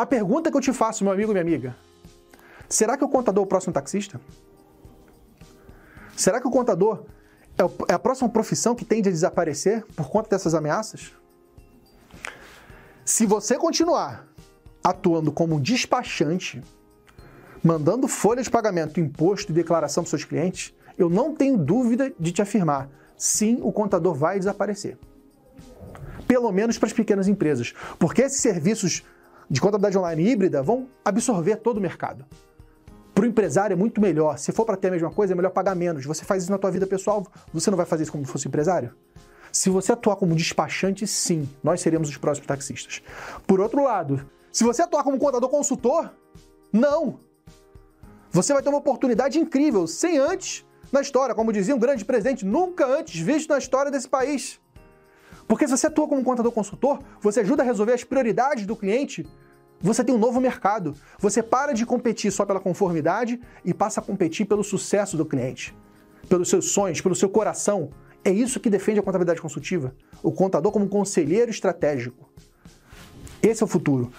A pergunta que eu te faço, meu amigo e minha amiga: será que o contador é o próximo taxista? Será que o contador é, é a próxima profissão que tende a desaparecer por conta dessas ameaças? Se você continuar atuando como despachante, mandando folha de pagamento, imposto e declaração para seus clientes, eu não tenho dúvida de te afirmar: sim, o contador vai desaparecer. Pelo menos para as pequenas empresas. Porque esses serviços de contabilidade online híbrida vão absorver todo o mercado. Para o empresário é muito melhor. Se for para ter a mesma coisa, é melhor pagar menos. Você faz isso na tua vida pessoal, você não vai fazer isso como se fosse empresário? Se você atuar como despachante, sim, nós seremos os próximos taxistas. Por outro lado, se você atuar como contador consultor, não. Você vai ter uma oportunidade incrível, sem antes na história, como dizia um grande presidente, nunca antes visto na história desse país. Porque se você atua como contador consultor, você ajuda a resolver as prioridades do cliente, você tem um novo mercado. Você para de competir só pela conformidade e passa a competir pelo sucesso do cliente, pelos seus sonhos, pelo seu coração. É isso que defende a contabilidade consultiva. O contador como um conselheiro estratégico. Esse é o futuro.